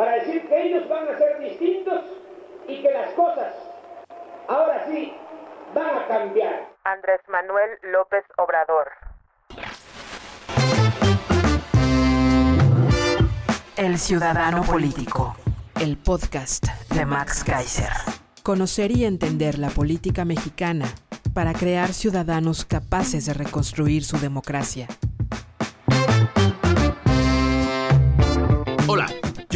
Para decir que ellos van a ser distintos y que las cosas ahora sí van a cambiar. Andrés Manuel López Obrador. El Ciudadano Político, el podcast de Max Kaiser. Conocer y entender la política mexicana para crear ciudadanos capaces de reconstruir su democracia.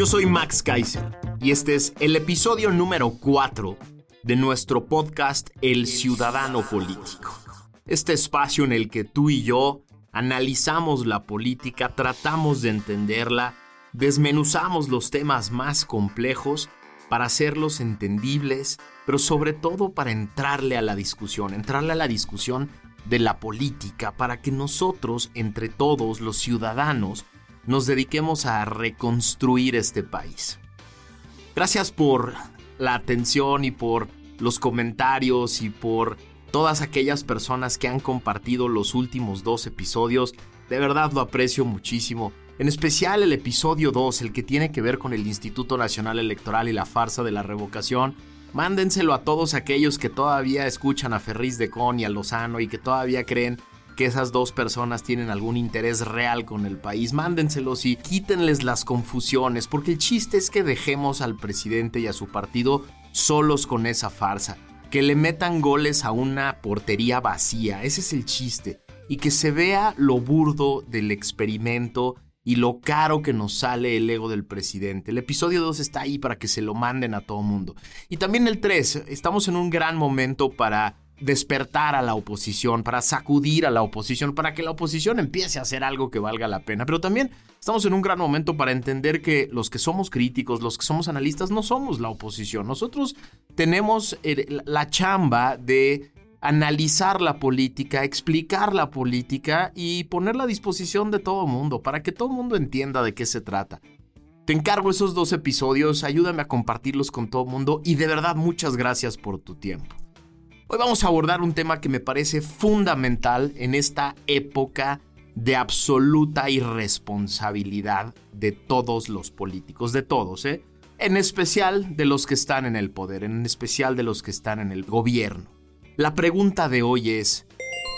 Yo soy Max Kaiser y este es el episodio número 4 de nuestro podcast El Ciudadano Político. Este espacio en el que tú y yo analizamos la política, tratamos de entenderla, desmenuzamos los temas más complejos para hacerlos entendibles, pero sobre todo para entrarle a la discusión, entrarle a la discusión de la política, para que nosotros, entre todos los ciudadanos, nos dediquemos a reconstruir este país. Gracias por la atención y por los comentarios y por todas aquellas personas que han compartido los últimos dos episodios. De verdad lo aprecio muchísimo. En especial el episodio 2, el que tiene que ver con el Instituto Nacional Electoral y la farsa de la revocación. Mándenselo a todos aquellos que todavía escuchan a Ferriz de Con y a Lozano y que todavía creen que esas dos personas tienen algún interés real con el país. Mándenselos y quítenles las confusiones, porque el chiste es que dejemos al presidente y a su partido solos con esa farsa. Que le metan goles a una portería vacía, ese es el chiste. Y que se vea lo burdo del experimento y lo caro que nos sale el ego del presidente. El episodio 2 está ahí para que se lo manden a todo mundo. Y también el 3, estamos en un gran momento para despertar a la oposición, para sacudir a la oposición, para que la oposición empiece a hacer algo que valga la pena. Pero también estamos en un gran momento para entender que los que somos críticos, los que somos analistas, no somos la oposición. Nosotros tenemos eh, la chamba de analizar la política, explicar la política y ponerla a disposición de todo el mundo, para que todo el mundo entienda de qué se trata. Te encargo esos dos episodios, ayúdame a compartirlos con todo el mundo y de verdad muchas gracias por tu tiempo. Hoy vamos a abordar un tema que me parece fundamental en esta época de absoluta irresponsabilidad de todos los políticos, de todos, ¿eh? En especial de los que están en el poder, en especial de los que están en el gobierno. La pregunta de hoy es,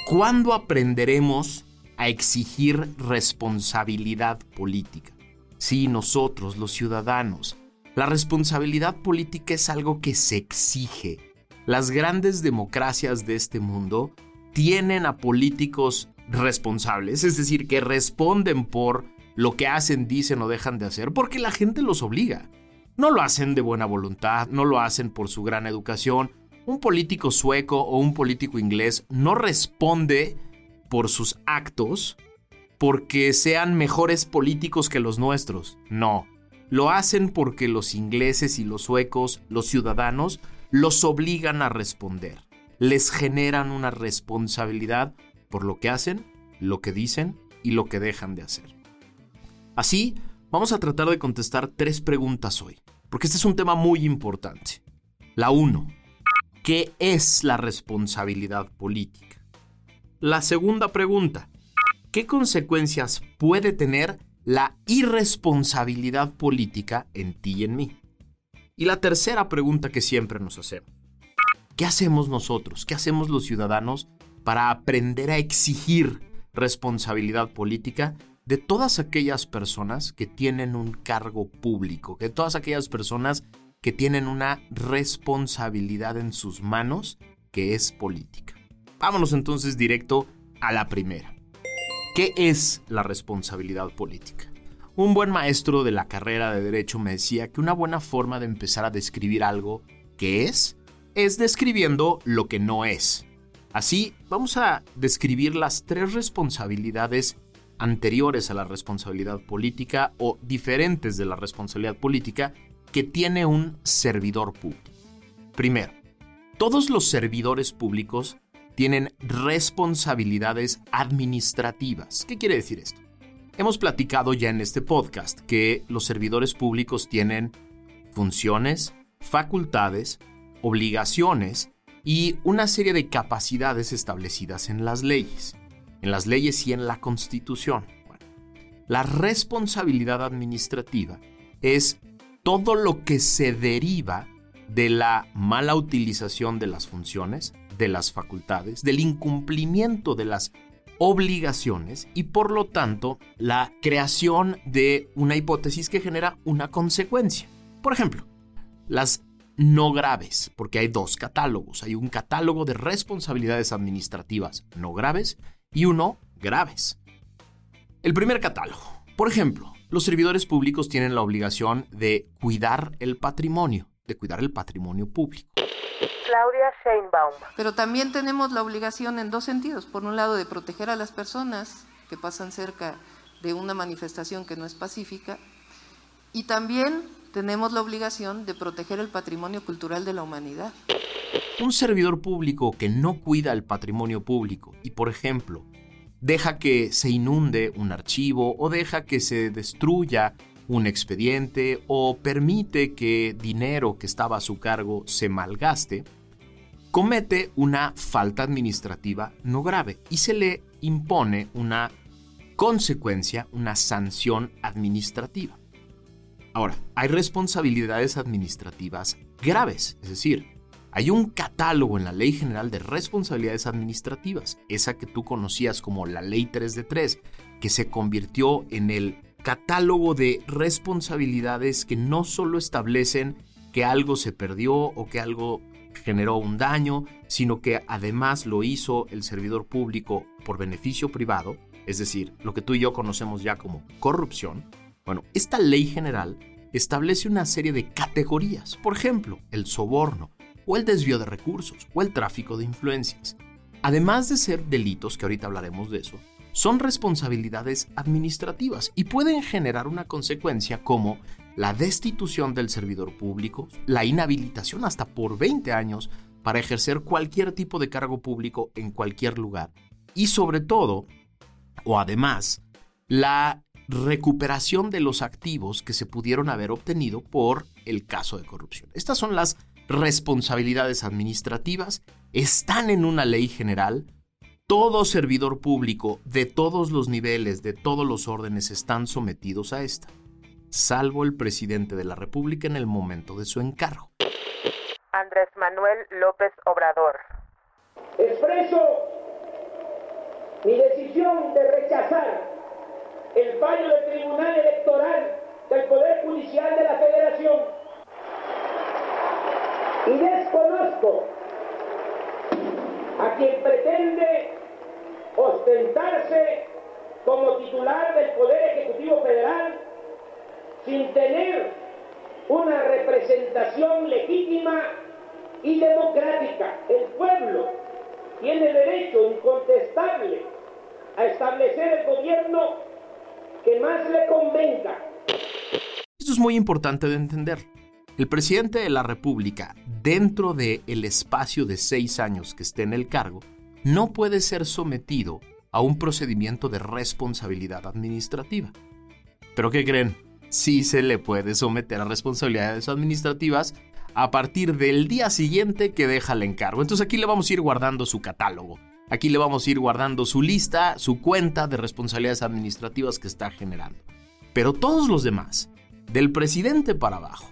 ¿cuándo aprenderemos a exigir responsabilidad política? Sí, nosotros, los ciudadanos. La responsabilidad política es algo que se exige. Las grandes democracias de este mundo tienen a políticos responsables, es decir, que responden por lo que hacen, dicen o dejan de hacer, porque la gente los obliga. No lo hacen de buena voluntad, no lo hacen por su gran educación, un político sueco o un político inglés no responde por sus actos porque sean mejores políticos que los nuestros. No. Lo hacen porque los ingleses y los suecos, los ciudadanos, los obligan a responder. Les generan una responsabilidad por lo que hacen, lo que dicen y lo que dejan de hacer. Así, vamos a tratar de contestar tres preguntas hoy, porque este es un tema muy importante. La 1. ¿Qué es la responsabilidad política? La segunda pregunta, ¿qué consecuencias puede tener la irresponsabilidad política en ti y en mí? Y la tercera pregunta que siempre nos hacemos, ¿qué hacemos nosotros? ¿Qué hacemos los ciudadanos para aprender a exigir responsabilidad política de todas aquellas personas que tienen un cargo público, de todas aquellas personas que tienen una responsabilidad en sus manos que es política. Vámonos entonces directo a la primera. ¿Qué es la responsabilidad política? Un buen maestro de la carrera de derecho me decía que una buena forma de empezar a describir algo que es es describiendo lo que no es. Así, vamos a describir las tres responsabilidades anteriores a la responsabilidad política o diferentes de la responsabilidad política que tiene un servidor público. Primero, todos los servidores públicos tienen responsabilidades administrativas. ¿Qué quiere decir esto? Hemos platicado ya en este podcast que los servidores públicos tienen funciones, facultades, obligaciones y una serie de capacidades establecidas en las leyes, en las leyes y en la Constitución. la responsabilidad administrativa es todo lo que se deriva de la mala utilización de las funciones, de las facultades, del incumplimiento de las obligaciones y por lo tanto la creación de una hipótesis que genera una consecuencia. Por ejemplo, las no graves, porque hay dos catálogos. Hay un catálogo de responsabilidades administrativas no graves y uno graves. El primer catálogo. Por ejemplo, los servidores públicos tienen la obligación de cuidar el patrimonio, de cuidar el patrimonio público. Claudia Sheinbaum. Pero también tenemos la obligación en dos sentidos. Por un lado, de proteger a las personas que pasan cerca de una manifestación que no es pacífica y también tenemos la obligación de proteger el patrimonio cultural de la humanidad. Un servidor público que no cuida el patrimonio público y, por ejemplo, deja que se inunde un archivo o deja que se destruya un expediente o permite que dinero que estaba a su cargo se malgaste, comete una falta administrativa no grave y se le impone una consecuencia, una sanción administrativa. Ahora, hay responsabilidades administrativas graves, es decir, hay un catálogo en la Ley General de Responsabilidades Administrativas, esa que tú conocías como la Ley 3 de 3, que se convirtió en el catálogo de responsabilidades que no solo establecen que algo se perdió o que algo generó un daño, sino que además lo hizo el servidor público por beneficio privado, es decir, lo que tú y yo conocemos ya como corrupción. Bueno, esta ley general establece una serie de categorías, por ejemplo, el soborno, o el desvío de recursos o el tráfico de influencias. Además de ser delitos, que ahorita hablaremos de eso, son responsabilidades administrativas y pueden generar una consecuencia como la destitución del servidor público, la inhabilitación hasta por 20 años para ejercer cualquier tipo de cargo público en cualquier lugar y sobre todo, o además, la recuperación de los activos que se pudieron haber obtenido por el caso de corrupción. Estas son las responsabilidades administrativas están en una ley general. Todo servidor público de todos los niveles, de todos los órdenes, están sometidos a esta, salvo el presidente de la República en el momento de su encargo. Andrés Manuel López Obrador. Expreso mi decisión de rechazar el fallo del Tribunal Electoral del Poder Judicial de la Federación y desconozco a quien pretende ostentarse como titular del Poder Ejecutivo Federal sin tener una representación legítima y democrática. El pueblo tiene derecho incontestable a establecer el gobierno que más le convenga. Esto es importante de entender. El presidente de la República, dentro del el espacio de seis años que esté en el cargo, no puede ser sometido a un procedimiento de responsabilidad administrativa. ¿Pero qué creen? Sí se le puede someter a responsabilidades administrativas a partir del día siguiente que deja el encargo. Entonces aquí le vamos a ir guardando su catálogo. Aquí le vamos a ir guardando su lista, su cuenta de responsabilidades administrativas que está generando. Pero todos los demás, del presidente para abajo,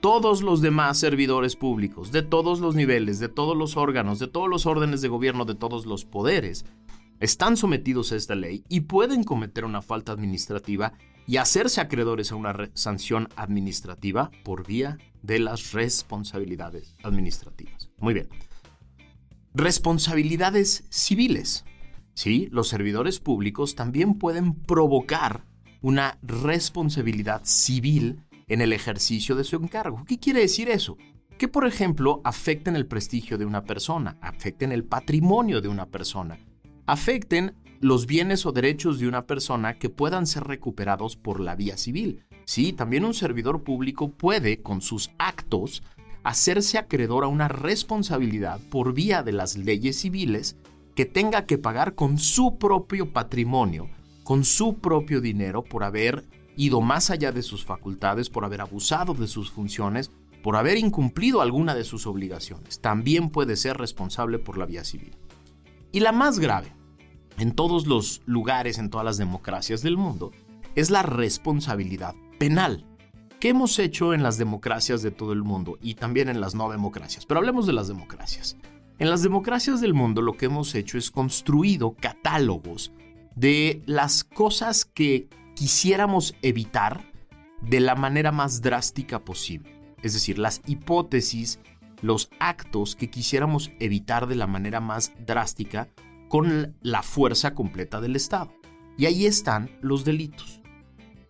todos los demás servidores públicos, de todos los niveles, de todos los órganos, de todos los órdenes de gobierno, de todos los poderes, están sometidos a esta ley y pueden cometer una falta administrativa y hacerse acreedores a una sanción administrativa por vía de las responsabilidades administrativas. Muy bien. Responsabilidades civiles. Sí, los servidores públicos también pueden provocar una responsabilidad civil en el ejercicio de su encargo. ¿Qué quiere decir eso? que, por ejemplo, afecten el prestigio de una persona, afecten el patrimonio de una persona, afecten los bienes o derechos de una persona que puedan ser recuperados por la vía civil. Sí, también un servidor público puede, con sus actos, hacerse acreedor a una responsabilidad por vía de las leyes civiles que tenga que pagar con su propio patrimonio, con su propio dinero por haber ido más allá de sus facultades, por haber abusado de sus funciones, por haber incumplido alguna de sus obligaciones. También puede ser responsable por la vía civil. Y la más grave, en todos los lugares, en todas las democracias del mundo, es la responsabilidad penal. ¿Qué hemos hecho en las democracias de todo el mundo y también en las no democracias? Pero hablemos de las democracias. En las democracias del mundo lo que hemos hecho es construido catálogos de las cosas que quisiéramos evitar de la manera más drástica posible. Es decir, las hipótesis, los actos que quisiéramos evitar de la manera más drástica con la fuerza completa del Estado. Y ahí están los delitos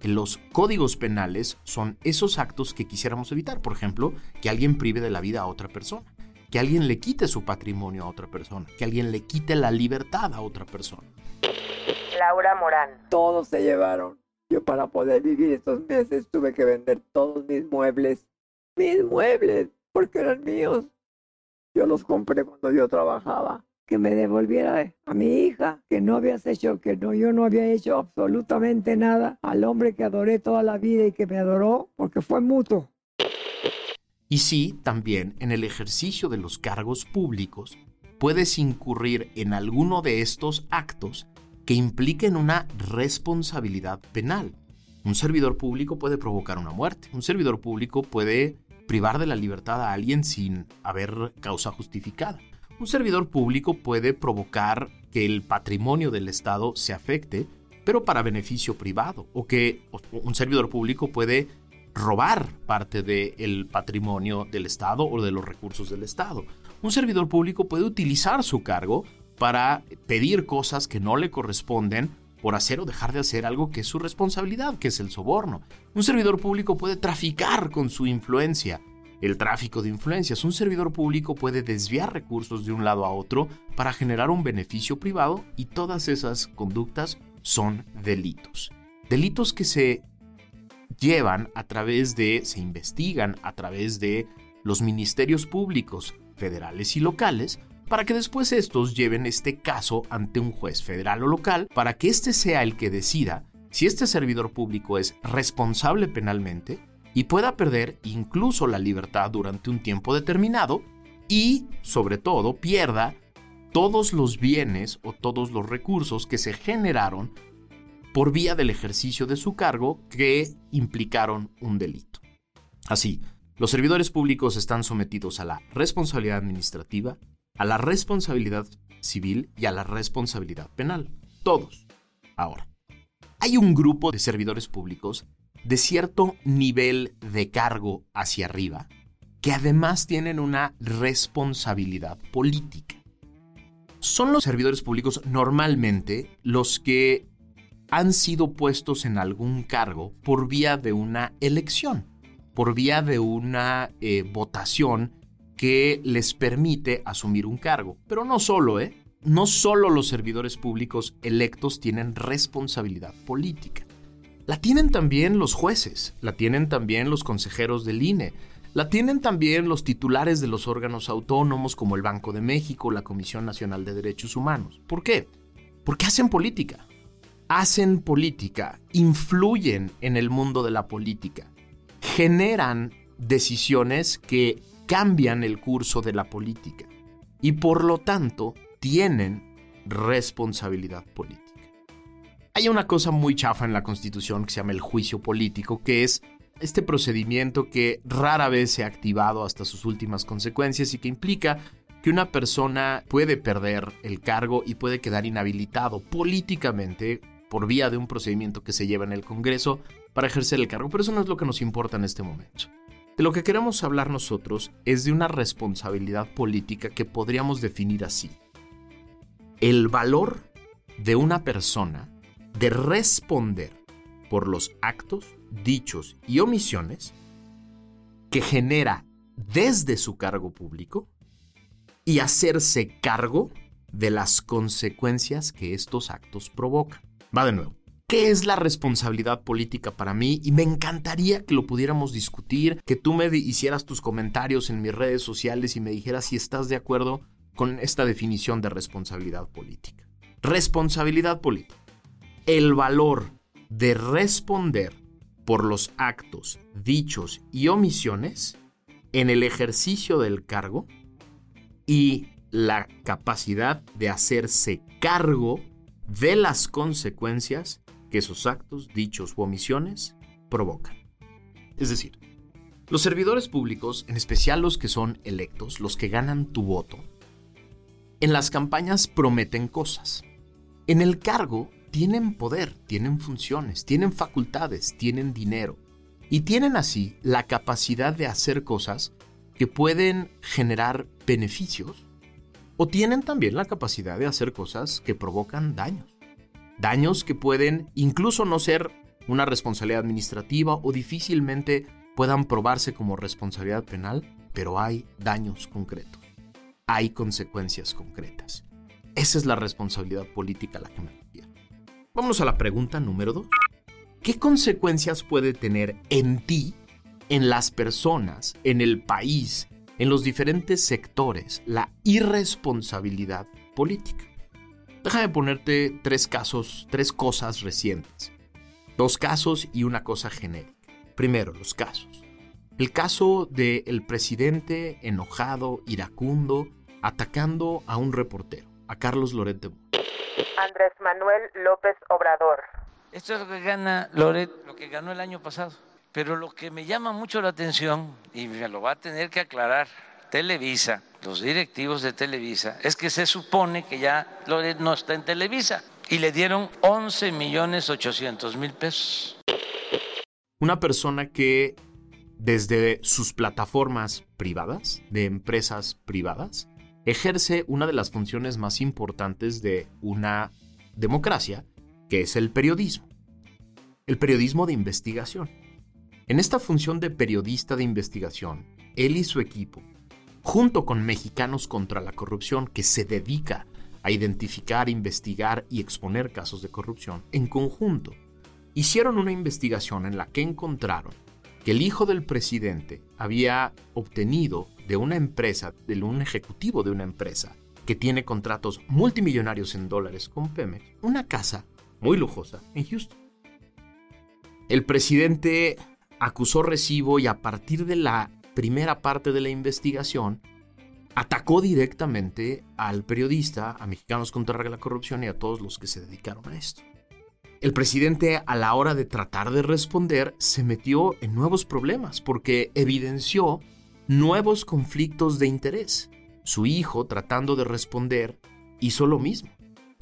los códigos penales son esos actos que quisiéramos evitar. Por ejemplo, que alguien prive de la vida a otra persona, que alguien le quite su patrimonio a otra persona, que alguien le quite la libertad a otra persona. Laura Morán. Todos se llevaron. Yo para poder vivir estos meses tuve que vender todos mis muebles. Mis muebles, porque eran míos. Yo los compré cuando yo trabajaba que me devolviera a mi hija, que no habías hecho, que no, yo no había hecho absolutamente nada al hombre que adoré toda la vida y que me adoró, porque fue mutuo. Y sí, también en el ejercicio de los cargos públicos puedes incurrir en alguno de estos actos que impliquen una responsabilidad penal. Un servidor público puede provocar una muerte. Un servidor público puede privar de la libertad a alguien sin haber causa justificada. Un servidor público puede provocar que el patrimonio del Estado se afecte, pero para beneficio privado, o que un servidor público puede robar parte del patrimonio del Estado o de los recursos del Estado. Un servidor público puede utilizar su cargo para pedir cosas que no le corresponden por hacer o dejar de hacer algo que es su responsabilidad, que es el soborno. Un servidor público puede traficar con su influencia el tráfico de influencias. Un servidor público puede desviar recursos de un lado a otro para generar un beneficio privado y todas esas conductas son delitos. Delitos que se llevan a través de, se investigan a través de los ministerios públicos federales y locales para que después estos lleven este caso ante un juez federal o local para que éste sea el que decida si este servidor público es responsable penalmente y pueda perder incluso la libertad durante un tiempo determinado y, sobre todo, pierda todos los bienes o todos los recursos que se generaron por vía del ejercicio de su cargo que implicaron un delito. Así, los servidores públicos están sometidos a la responsabilidad administrativa, a la responsabilidad civil y a la responsabilidad penal. Todos. Ahora, hay un grupo de servidores públicos de cierto nivel de cargo hacia arriba, que además tienen una responsabilidad política. Son los servidores públicos normalmente los que han sido puestos en algún cargo por vía de una elección, por vía de una eh, votación que les permite asumir un cargo. Pero no solo, ¿eh? No solo los servidores públicos electos tienen responsabilidad política. La tienen también los jueces, la tienen también los consejeros del INE, la tienen también los titulares de los órganos autónomos como el Banco de México, la Comisión Nacional de Derechos Humanos. ¿Por qué? Porque hacen política. Hacen política, influyen en el mundo de la política, generan decisiones que cambian el curso de la política y por lo tanto tienen responsabilidad política. Hay una cosa muy chafa en la Constitución que se llama el juicio político, que es este procedimiento que rara vez se ha activado hasta sus últimas consecuencias y que implica que una persona puede perder el cargo y puede quedar inhabilitado políticamente por vía de un procedimiento que se lleva en el Congreso para ejercer el cargo. Pero eso no es lo que nos importa en este momento. De lo que queremos hablar nosotros es de una responsabilidad política que podríamos definir así. El valor de una persona de responder por los actos, dichos y omisiones que genera desde su cargo público y hacerse cargo de las consecuencias que estos actos provocan. Va de nuevo. ¿Qué es la responsabilidad política para mí? Y me encantaría que lo pudiéramos discutir, que tú me hicieras tus comentarios en mis redes sociales y me dijeras si estás de acuerdo con esta definición de responsabilidad política. Responsabilidad política. El valor de responder por los actos, dichos y omisiones en el ejercicio del cargo y la capacidad de hacerse cargo de las consecuencias que esos actos, dichos u omisiones provocan. Es decir, los servidores públicos, en especial los que son electos, los que ganan tu voto, en las campañas prometen cosas. En el cargo tienen poder, tienen funciones, tienen facultades, tienen dinero y tienen así la capacidad de hacer cosas que pueden generar beneficios o tienen también la capacidad de hacer cosas que provocan daños. Daños que pueden incluso no ser una responsabilidad administrativa o difícilmente puedan probarse como responsabilidad penal, pero hay daños concretos. Hay consecuencias concretas. Esa es la responsabilidad política a la que me refiero. Vamos a la pregunta número dos. ¿Qué consecuencias puede tener en ti, en las personas, en el país, en los diferentes sectores la irresponsabilidad política. Déjame ponerte tres casos, tres cosas recientes. Dos casos y una cosa genérica. Primero, los casos. El caso del presidente enojado, iracundo, atacando a un reportero, a Carlos Loret de Andrés Manuel López Obrador. Esto es lo que gana Loret, lo que ganó el año pasado. Pero lo que me llama mucho la atención, y me lo va a tener que aclarar Televisa, los directivos de Televisa, es que se supone que ya Loret no está en Televisa y le dieron 11 millones 800 mil pesos. Una persona que desde sus plataformas privadas, de empresas privadas, ejerce una de las funciones más importantes de una democracia, que es el periodismo. El periodismo de investigación. En esta función de periodista de investigación, él y su equipo, junto con Mexicanos contra la Corrupción, que se dedica a identificar, investigar y exponer casos de corrupción, en conjunto, hicieron una investigación en la que encontraron que el hijo del presidente había obtenido de una empresa, de un ejecutivo de una empresa, que tiene contratos multimillonarios en dólares con Pemex, una casa muy lujosa en Houston. El presidente acusó recibo y a partir de la primera parte de la investigación atacó directamente al periodista, a Mexicanos contra la Corrupción y a todos los que se dedicaron a esto. El presidente a la hora de tratar de responder se metió en nuevos problemas porque evidenció nuevos conflictos de interés. Su hijo, tratando de responder, hizo lo mismo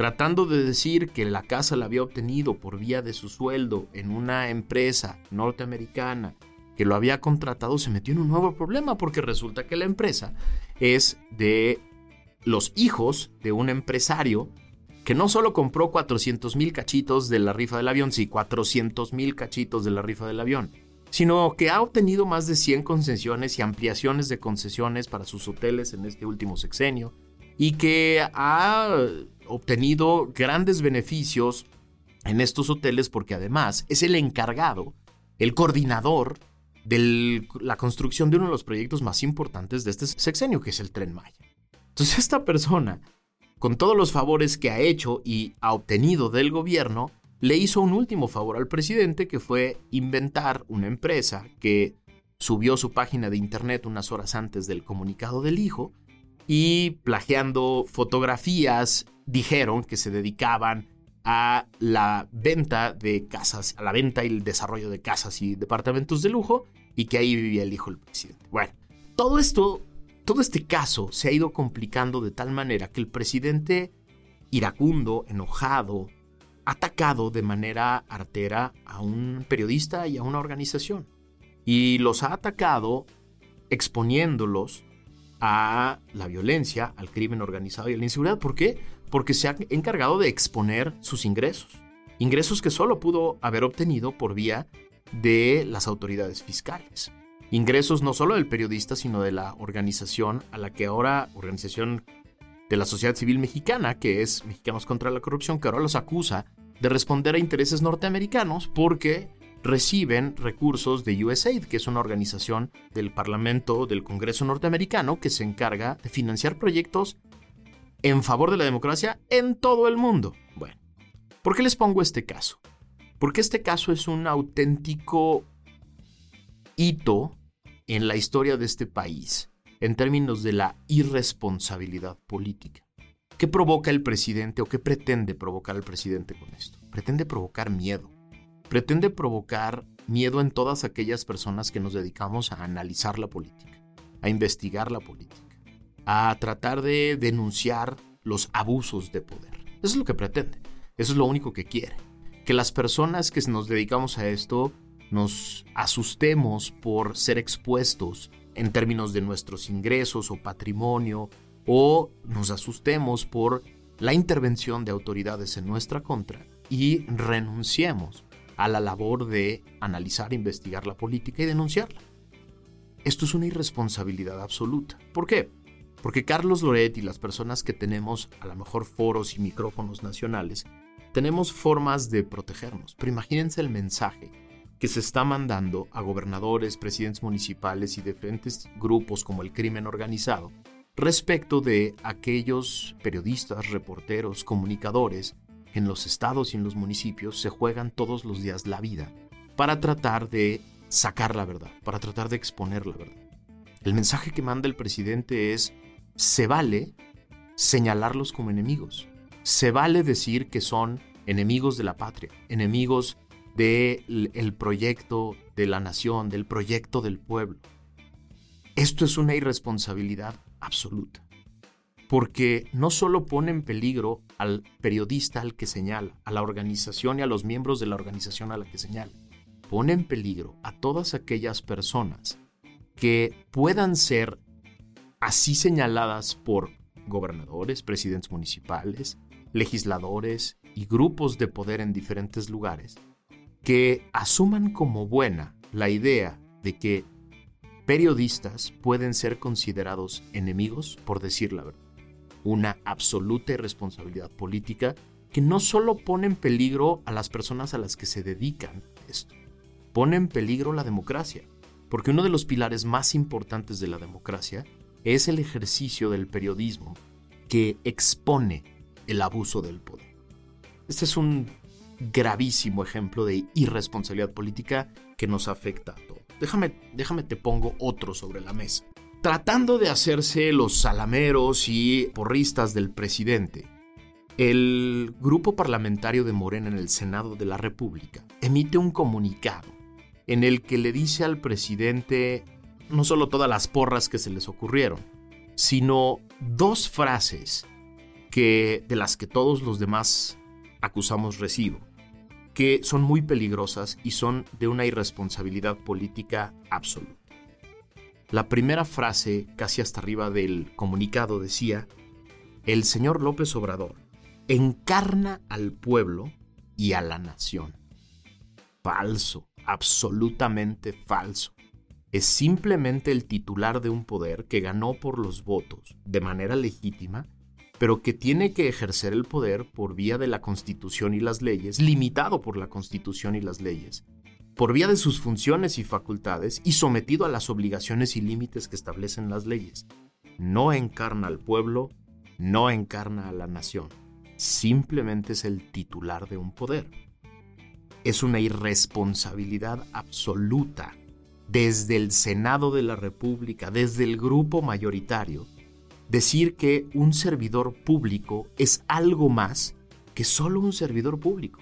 tratando de decir que la casa la había obtenido por vía de su sueldo en una empresa norteamericana que lo había contratado, se metió en un nuevo problema porque resulta que la empresa es de los hijos de un empresario que no solo compró 400 mil cachitos de la rifa del avión, sí, 400 mil cachitos de la rifa del avión, sino que ha obtenido más de 100 concesiones y ampliaciones de concesiones para sus hoteles en este último sexenio y que ha obtenido grandes beneficios en estos hoteles porque además es el encargado, el coordinador de la construcción de uno de los proyectos más importantes de este sexenio, que es el tren Maya. Entonces esta persona, con todos los favores que ha hecho y ha obtenido del gobierno, le hizo un último favor al presidente, que fue inventar una empresa que subió su página de internet unas horas antes del comunicado del hijo y plagiando fotografías dijeron que se dedicaban a la venta de casas, a la venta y el desarrollo de casas y departamentos de lujo y que ahí vivía el hijo del presidente. Bueno, todo esto, todo este caso se ha ido complicando de tal manera que el presidente iracundo, enojado, atacado de manera artera a un periodista y a una organización. Y los ha atacado exponiéndolos a la violencia, al crimen organizado y a la inseguridad. ¿Por qué? Porque se ha encargado de exponer sus ingresos. Ingresos que solo pudo haber obtenido por vía de las autoridades fiscales. ingresos no solo del periodista, sino de la organización a la que ahora, organización de la sociedad civil mexicana, que es Mexicanos contra la Corrupción, que ahora los acusa de responder a intereses norteamericanos porque reciben recursos de USAID, que es una organización del Parlamento del Congreso norteamericano que se encarga de financiar proyectos en favor de la democracia en todo el mundo. Bueno, ¿por qué les pongo este caso? Porque este caso es un auténtico hito en la historia de este país en términos de la irresponsabilidad política. ¿Qué provoca el presidente o qué pretende provocar el presidente con esto? Pretende provocar miedo. Pretende provocar miedo en todas aquellas personas que nos dedicamos a analizar la política, a investigar la política, a tratar de denunciar los abusos de poder. Eso es lo que pretende. Eso es lo único que quiere. Que las personas que nos dedicamos a esto nos asustemos por ser expuestos en términos de nuestros ingresos o patrimonio o nos asustemos por la intervención de autoridades en nuestra contra y renunciemos a la labor de analizar, investigar la política y denunciarla. Esto es una irresponsabilidad absoluta. ¿Por qué? Porque Carlos Loret y las personas que tenemos a lo mejor foros y micrófonos nacionales, tenemos formas de protegernos. Pero imagínense el mensaje que se está mandando a gobernadores, presidentes municipales y diferentes grupos como el crimen organizado respecto de aquellos periodistas, reporteros, comunicadores en los estados y en los municipios se juegan todos los días la vida para tratar de sacar la verdad, para tratar de exponer la verdad. El mensaje que manda el presidente es, se vale señalarlos como enemigos, se vale decir que son enemigos de la patria, enemigos del proyecto de la nación, del proyecto del pueblo. Esto es una irresponsabilidad absoluta. Porque no solo pone en peligro al periodista al que señala, a la organización y a los miembros de la organización a la que señala, pone en peligro a todas aquellas personas que puedan ser así señaladas por gobernadores, presidentes municipales, legisladores y grupos de poder en diferentes lugares, que asuman como buena la idea de que periodistas pueden ser considerados enemigos por decir la verdad. Una absoluta irresponsabilidad política que no solo pone en peligro a las personas a las que se dedican esto, pone en peligro la democracia, porque uno de los pilares más importantes de la democracia es el ejercicio del periodismo que expone el abuso del poder. Este es un gravísimo ejemplo de irresponsabilidad política que nos afecta a todos. Déjame, déjame te pongo otro sobre la mesa. Tratando de hacerse los salameros y porristas del presidente, el grupo parlamentario de Morena en el Senado de la República emite un comunicado en el que le dice al presidente no solo todas las porras que se les ocurrieron, sino dos frases que de las que todos los demás acusamos recibo que son muy peligrosas y son de una irresponsabilidad política absoluta. La primera frase, casi hasta arriba del comunicado, decía, el señor López Obrador encarna al pueblo y a la nación. Falso, absolutamente falso. Es simplemente el titular de un poder que ganó por los votos de manera legítima pero que tiene que ejercer el poder por vía de la Constitución y las leyes, limitado por la Constitución y las leyes, por vía de sus funciones y facultades y sometido a las obligaciones y límites que establecen las leyes. No encarna al pueblo, no encarna a la nación, simplemente es el titular de un poder. Es una irresponsabilidad absoluta desde el Senado de la República, desde el grupo mayoritario, decir que un servidor público es algo más que solo un servidor público.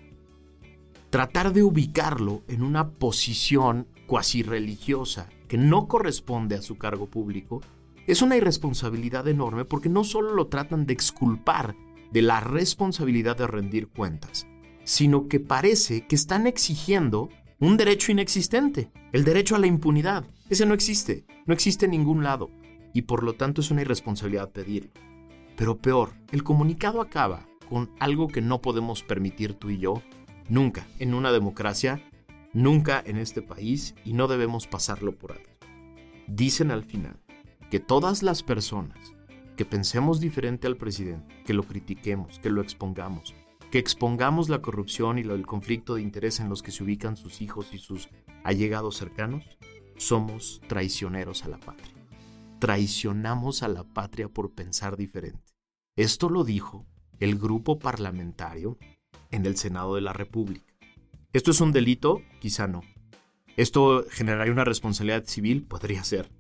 Tratar de ubicarlo en una posición cuasi religiosa que no corresponde a su cargo público es una irresponsabilidad enorme porque no solo lo tratan de exculpar de la responsabilidad de rendir cuentas, sino que parece que están exigiendo un derecho inexistente, el derecho a la impunidad. Ese no existe, no existe en ningún lado y por lo tanto es una irresponsabilidad pedirlo. Pero peor, el comunicado acaba con algo que no podemos permitir tú y yo, nunca en una democracia, nunca en este país y no debemos pasarlo por alto. dicen al final que todas las personas que pensemos diferente al presidente, que lo critiquemos, que lo expongamos, que expongamos la corrupción y el conflicto de interés en los que se ubican sus hijos y sus allegados cercanos, somos traicioneros a la patria. Traicionamos a la patria por pensar diferente. Esto lo dijo el grupo parlamentario en el Senado de la República. ¿Esto es un delito? Quizá no. ¿Esto generaría una responsabilidad civil? Podría ser.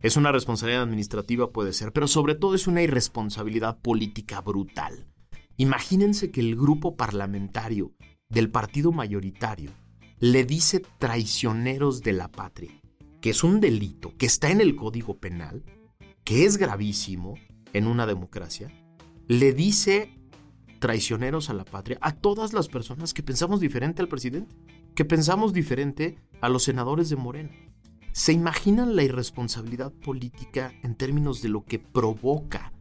¿Es una responsabilidad administrativa? Puede ser. Pero sobre todo es una irresponsabilidad política brutal. Imagínense que el grupo parlamentario del partido mayoritario le dice traicioneros de la patria, que es un delito, que está en el Código Penal, que es gravísimo en una democracia, le dice traicioneros a la patria a todas las personas que pensamos diferente al presidente, que pensamos diferente a los senadores de Morena. ¿Se imaginan la irresponsabilidad política en términos de lo que provoca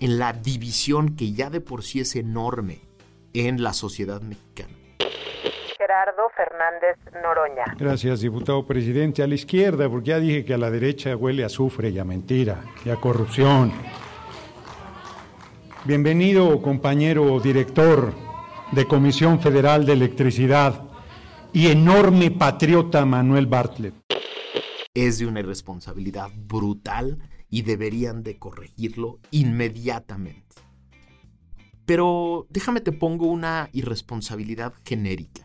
en la división que ya de por sí es enorme en la sociedad mexicana. Gerardo Fernández Noroña. Gracias, diputado presidente. A la izquierda, porque ya dije que a la derecha huele a azufre y a mentira y a corrupción. Bienvenido, compañero director de Comisión Federal de Electricidad y enorme patriota Manuel Bartlett. Es de una irresponsabilidad brutal y deberían de corregirlo inmediatamente. Pero déjame te pongo una irresponsabilidad genérica,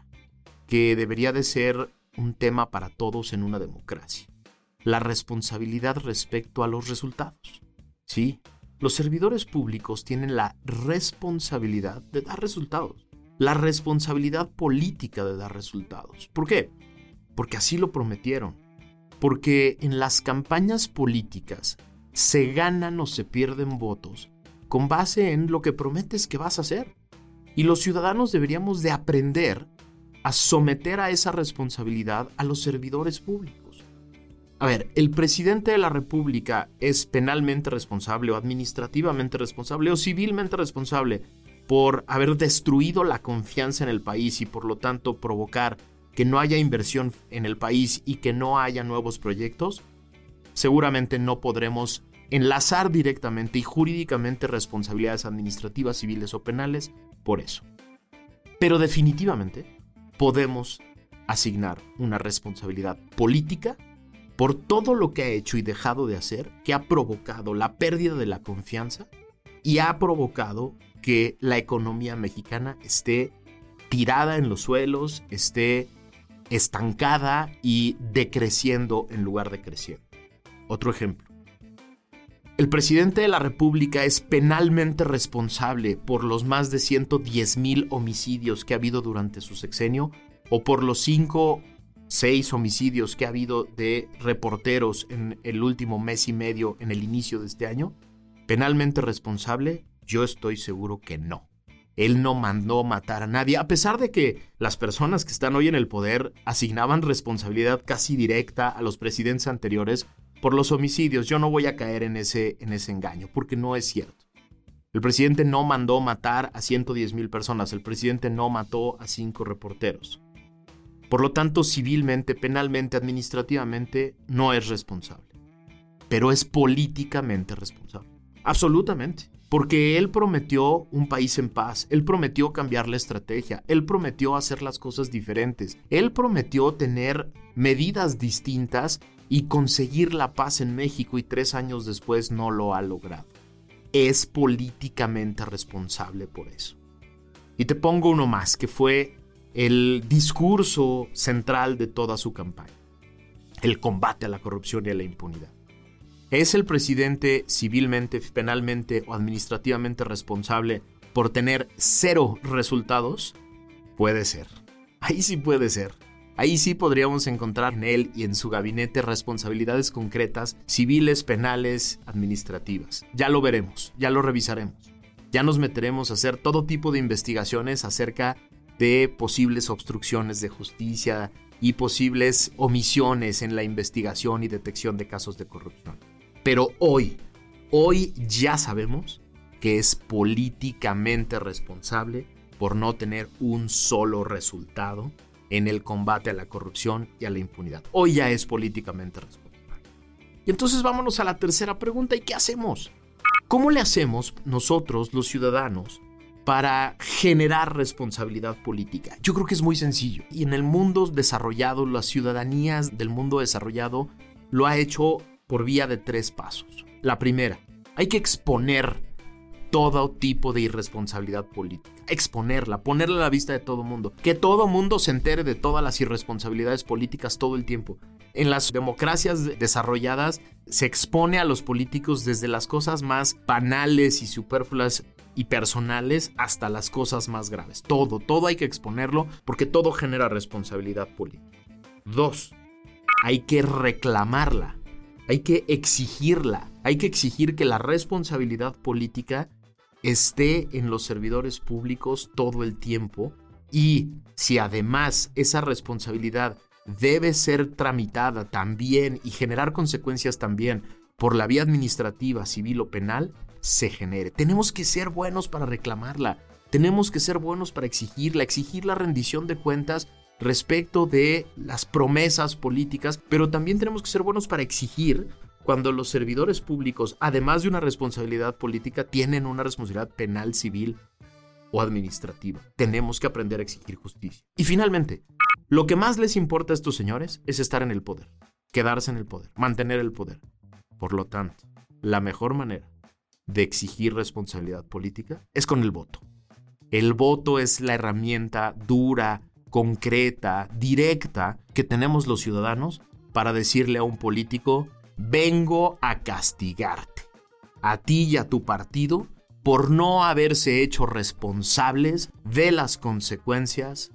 que debería de ser un tema para todos en una democracia. La responsabilidad respecto a los resultados. Sí, los servidores públicos tienen la responsabilidad de dar resultados. La responsabilidad política de dar resultados. ¿Por qué? Porque así lo prometieron. Porque en las campañas políticas se ganan o se pierden votos con base en lo que prometes que vas a hacer. Y los ciudadanos deberíamos de aprender a someter a esa responsabilidad a los servidores públicos. A ver, ¿el presidente de la República es penalmente responsable o administrativamente responsable o civilmente responsable por haber destruido la confianza en el país y por lo tanto provocar que no haya inversión en el país y que no haya nuevos proyectos? seguramente no podremos enlazar directamente y jurídicamente responsabilidades administrativas, civiles o penales por eso. Pero definitivamente podemos asignar una responsabilidad política por todo lo que ha hecho y dejado de hacer, que ha provocado la pérdida de la confianza y ha provocado que la economía mexicana esté tirada en los suelos, esté estancada y decreciendo en lugar de creciendo. Otro ejemplo. El presidente de la República es penalmente responsable por los más de 110 mil homicidios que ha habido durante su sexenio o por los 5, 6 homicidios que ha habido de reporteros en el último mes y medio en el inicio de este año. Penalmente responsable, yo estoy seguro que no. Él no mandó matar a nadie, a pesar de que las personas que están hoy en el poder asignaban responsabilidad casi directa a los presidentes anteriores por los homicidios. Yo no voy a caer en ese, en ese engaño, porque no es cierto. El presidente no mandó matar a 110 mil personas, el presidente no mató a cinco reporteros. Por lo tanto, civilmente, penalmente, administrativamente, no es responsable. Pero es políticamente responsable. Absolutamente. Porque él prometió un país en paz, él prometió cambiar la estrategia, él prometió hacer las cosas diferentes, él prometió tener medidas distintas y conseguir la paz en México y tres años después no lo ha logrado. Es políticamente responsable por eso. Y te pongo uno más, que fue el discurso central de toda su campaña, el combate a la corrupción y a la impunidad. ¿Es el presidente civilmente, penalmente o administrativamente responsable por tener cero resultados? Puede ser. Ahí sí puede ser. Ahí sí podríamos encontrar en él y en su gabinete responsabilidades concretas, civiles, penales, administrativas. Ya lo veremos, ya lo revisaremos. Ya nos meteremos a hacer todo tipo de investigaciones acerca de posibles obstrucciones de justicia y posibles omisiones en la investigación y detección de casos de corrupción. Pero hoy, hoy ya sabemos que es políticamente responsable por no tener un solo resultado en el combate a la corrupción y a la impunidad. Hoy ya es políticamente responsable. Y entonces vámonos a la tercera pregunta. ¿Y qué hacemos? ¿Cómo le hacemos nosotros, los ciudadanos, para generar responsabilidad política? Yo creo que es muy sencillo. Y en el mundo desarrollado, las ciudadanías del mundo desarrollado lo ha hecho por vía de tres pasos. La primera, hay que exponer todo tipo de irresponsabilidad política. Exponerla, ponerla a la vista de todo mundo. Que todo mundo se entere de todas las irresponsabilidades políticas todo el tiempo. En las democracias desarrolladas se expone a los políticos desde las cosas más banales y superfluas y personales hasta las cosas más graves. Todo, todo hay que exponerlo porque todo genera responsabilidad política. Dos, hay que reclamarla, hay que exigirla, hay que exigir que la responsabilidad política esté en los servidores públicos todo el tiempo y si además esa responsabilidad debe ser tramitada también y generar consecuencias también por la vía administrativa, civil o penal, se genere. Tenemos que ser buenos para reclamarla, tenemos que ser buenos para exigirla, exigir la rendición de cuentas respecto de las promesas políticas, pero también tenemos que ser buenos para exigir cuando los servidores públicos, además de una responsabilidad política, tienen una responsabilidad penal, civil o administrativa. Tenemos que aprender a exigir justicia. Y finalmente, lo que más les importa a estos señores es estar en el poder, quedarse en el poder, mantener el poder. Por lo tanto, la mejor manera de exigir responsabilidad política es con el voto. El voto es la herramienta dura, concreta, directa que tenemos los ciudadanos para decirle a un político, vengo a castigarte, a ti y a tu partido, por no haberse hecho responsables de las consecuencias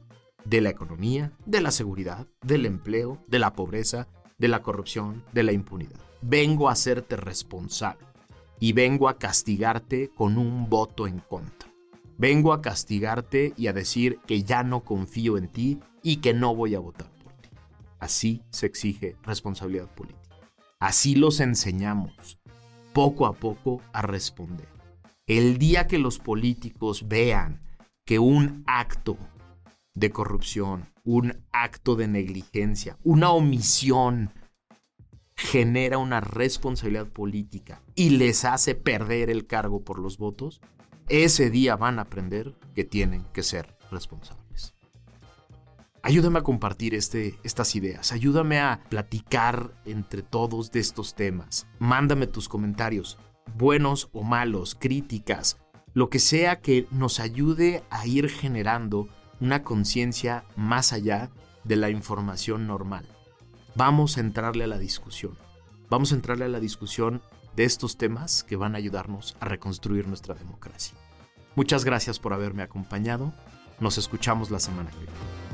de la economía, de la seguridad, del empleo, de la pobreza, de la corrupción, de la impunidad. Vengo a hacerte responsable y vengo a castigarte con un voto en contra. Vengo a castigarte y a decir que ya no confío en ti y que no voy a votar por ti. Así se exige responsabilidad política. Así los enseñamos, poco a poco, a responder. El día que los políticos vean que un acto de corrupción, un acto de negligencia, una omisión genera una responsabilidad política y les hace perder el cargo por los votos, ese día van a aprender que tienen que ser responsables. Ayúdame a compartir este, estas ideas, ayúdame a platicar entre todos de estos temas. Mándame tus comentarios, buenos o malos, críticas, lo que sea que nos ayude a ir generando una conciencia más allá de la información normal. Vamos a entrarle a la discusión. Vamos a entrarle a la discusión de estos temas que van a ayudarnos a reconstruir nuestra democracia. Muchas gracias por haberme acompañado. Nos escuchamos la semana que viene.